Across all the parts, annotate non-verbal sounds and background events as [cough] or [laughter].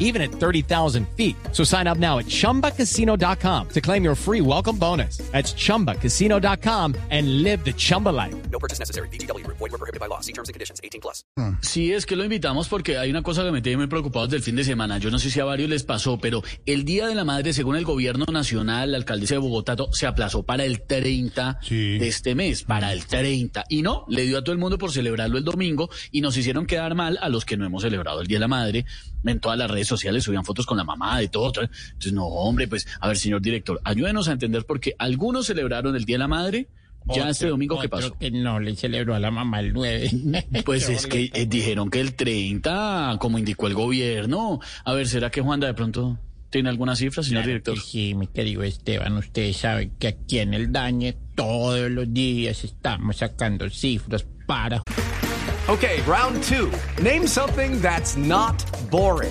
even at 30,000 feet. So sign up now at chumbacasino.com to claim your free welcome bonus. That's chumbacasino.com and live the Chumba life. No purchase necessary. BGW. Void were prohibited by law. See terms and conditions. 18 plus. Sí, es que lo invitamos porque hay una cosa que me tiene muy preocupados del fin de semana. Yo no sé si a varios les pasó, pero el Día de la Madre, según el gobierno nacional, la alcaldesa de Bogotá, se aplazó para el 30 Sí. de este mes, para el 30. Y no, le dio a todo el mundo por celebrarlo el domingo y nos hicieron quedar mal a los que no hemos celebrado el Día de la Madre. En todas las redes sociales subían fotos con la mamá, de todo. todo. Entonces, no, hombre, pues, a ver, señor director, ayúdenos a entender porque algunos celebraron el Día de la Madre. Ya este domingo, ¿qué pasó? que no le celebró a la mamá el 9. [laughs] Pues es que eh, dijeron que el 30, como indicó el gobierno. A ver, ¿será que Juanda de pronto tiene alguna cifra, señor director? Sí, mi querido Esteban, ustedes saben que aquí en el Dañe todos los días estamos sacando cifras para... Okay, round two. Name something that's not boring.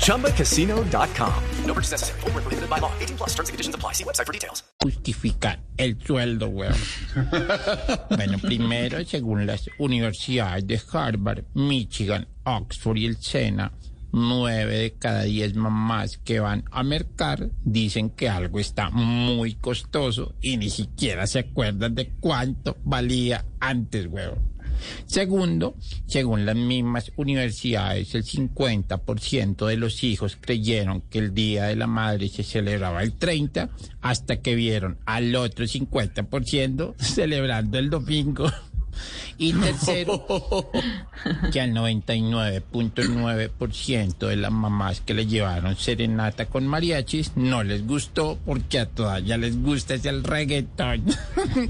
ChumbaCasino.com. No purchase necessary. Void were prohibited by law. 18 plus. Terms and conditions apply. See website for details. justificar el sueldo, weón. [laughs] bueno, primero, según las universidades de Harvard, Michigan, Oxford y el SENA, nueve de cada diez mamás que van a mercar dicen que algo está muy costoso y ni siquiera se acuerdan de cuánto valía antes, weón. Segundo, según las mismas universidades, el 50% de los hijos creyeron que el Día de la Madre se celebraba el 30 hasta que vieron al otro 50% celebrando el domingo. Y tercero, que al 99.9% de las mamás que le llevaron serenata con mariachis no les gustó porque a todas ya les gusta es el reggaetón.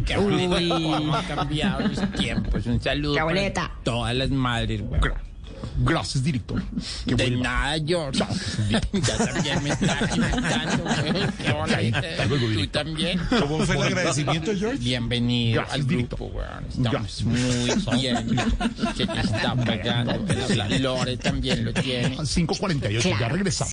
Qué bonito cómo han cambiado los tiempos. Un saludo bonita. todas las madres. güey. Gracias, director. Qué De bueno. nada, George. [laughs] ya también me estás invitando, güey. Qué [laughs] bonito. Hasta luego, Tú también. ¿Cómo fue el agradecimiento, George? Bienvenido Gracias, al director. grupo, weón. Estamos muy bien. [laughs] Se te está pagando. La Lore también lo tiene. 5.48, ya regresamos.